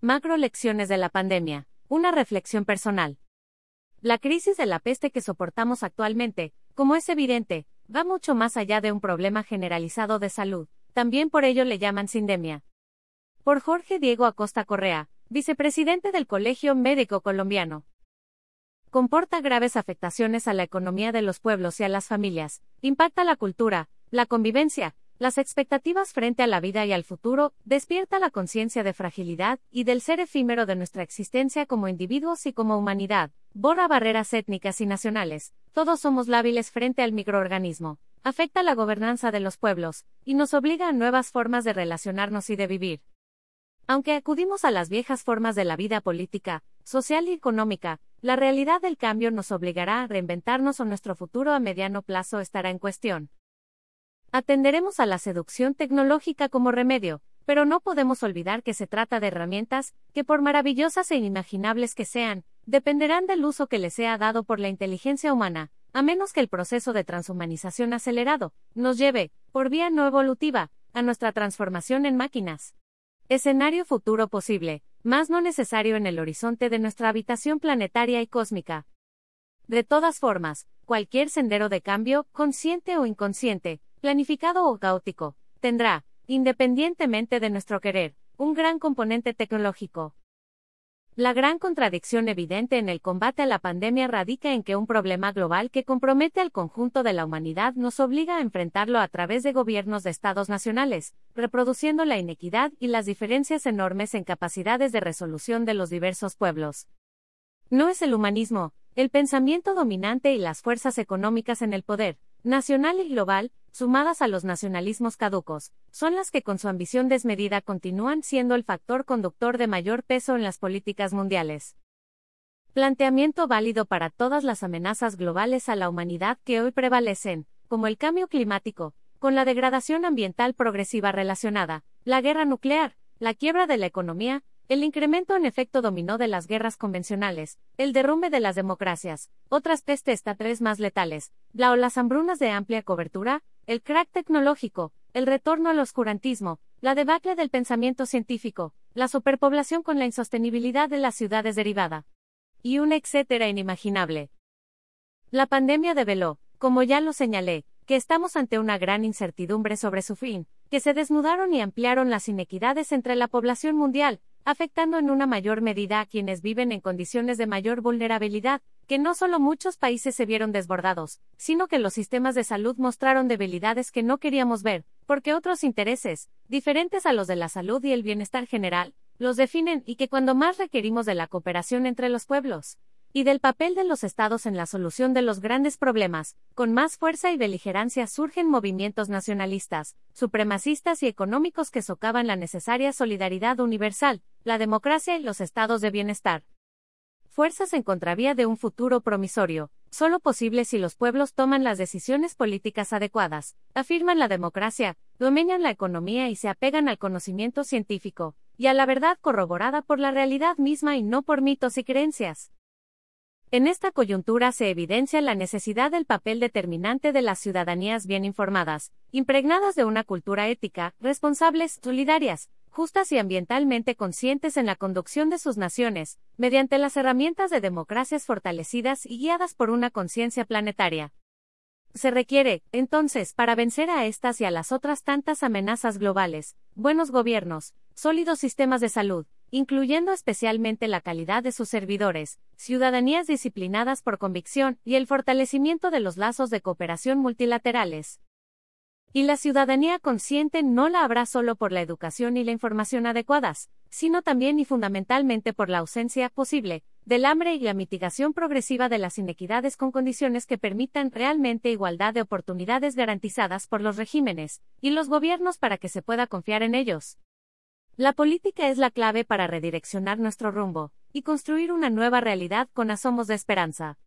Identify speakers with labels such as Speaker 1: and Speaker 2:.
Speaker 1: Macro lecciones de la pandemia. Una reflexión personal. La crisis de la peste que soportamos actualmente, como es evidente, va mucho más allá de un problema generalizado de salud. También por ello le llaman sindemia. Por Jorge Diego Acosta Correa, vicepresidente del Colegio Médico Colombiano. Comporta graves afectaciones a la economía de los pueblos y a las familias, impacta la cultura, la convivencia, las expectativas frente a la vida y al futuro, despierta la conciencia de fragilidad y del ser efímero de nuestra existencia como individuos y como humanidad, borra barreras étnicas y nacionales, todos somos lábiles frente al microorganismo, afecta la gobernanza de los pueblos, y nos obliga a nuevas formas de relacionarnos y de vivir. Aunque acudimos a las viejas formas de la vida política, social y económica, la realidad del cambio nos obligará a reinventarnos o nuestro futuro a mediano plazo estará en cuestión. Atenderemos a la seducción tecnológica como remedio, pero no podemos olvidar que se trata de herramientas, que por maravillosas e inimaginables que sean, dependerán del uso que les sea dado por la inteligencia humana, a menos que el proceso de transhumanización acelerado nos lleve, por vía no evolutiva, a nuestra transformación en máquinas. Escenario futuro posible, más no necesario en el horizonte de nuestra habitación planetaria y cósmica. De todas formas, cualquier sendero de cambio, consciente o inconsciente, planificado o caótico, tendrá, independientemente de nuestro querer, un gran componente tecnológico. La gran contradicción evidente en el combate a la pandemia radica en que un problema global que compromete al conjunto de la humanidad nos obliga a enfrentarlo a través de gobiernos de estados nacionales, reproduciendo la inequidad y las diferencias enormes en capacidades de resolución de los diversos pueblos. No es el humanismo, el pensamiento dominante y las fuerzas económicas en el poder, nacional y global, sumadas a los nacionalismos caducos, son las que con su ambición desmedida continúan siendo el factor conductor de mayor peso en las políticas mundiales. Planteamiento válido para todas las amenazas globales a la humanidad que hoy prevalecen, como el cambio climático, con la degradación ambiental progresiva relacionada, la guerra nuclear, la quiebra de la economía, el incremento en efecto dominó de las guerras convencionales, el derrumbe de las democracias, otras pestes tres más letales, la o las hambrunas de amplia cobertura, el crack tecnológico, el retorno al oscurantismo, la debacle del pensamiento científico, la superpoblación con la insostenibilidad de las ciudades derivada. Y un etcétera inimaginable. La pandemia develó, como ya lo señalé, que estamos ante una gran incertidumbre sobre su fin, que se desnudaron y ampliaron las inequidades entre la población mundial, afectando en una mayor medida a quienes viven en condiciones de mayor vulnerabilidad, que no solo muchos países se vieron desbordados, sino que los sistemas de salud mostraron debilidades que no queríamos ver, porque otros intereses, diferentes a los de la salud y el bienestar general, los definen y que cuando más requerimos de la cooperación entre los pueblos, y del papel de los estados en la solución de los grandes problemas, con más fuerza y beligerancia surgen movimientos nacionalistas, supremacistas y económicos que socavan la necesaria solidaridad universal, la democracia y los estados de bienestar. Fuerzas en contravía de un futuro promisorio, solo posible si los pueblos toman las decisiones políticas adecuadas, afirman la democracia, dominan la economía y se apegan al conocimiento científico, y a la verdad corroborada por la realidad misma y no por mitos y creencias. En esta coyuntura se evidencia la necesidad del papel determinante de las ciudadanías bien informadas, impregnadas de una cultura ética, responsables, solidarias, justas y ambientalmente conscientes en la conducción de sus naciones, mediante las herramientas de democracias fortalecidas y guiadas por una conciencia planetaria. Se requiere, entonces, para vencer a estas y a las otras tantas amenazas globales, buenos gobiernos, sólidos sistemas de salud, incluyendo especialmente la calidad de sus servidores, ciudadanías disciplinadas por convicción y el fortalecimiento de los lazos de cooperación multilaterales. Y la ciudadanía consciente no la habrá solo por la educación y la información adecuadas, sino también y fundamentalmente por la ausencia posible del hambre y la mitigación progresiva de las inequidades con condiciones que permitan realmente igualdad de oportunidades garantizadas por los regímenes y los gobiernos para que se pueda confiar en ellos. La política es la clave para redireccionar nuestro rumbo y construir una nueva realidad con asomos de esperanza.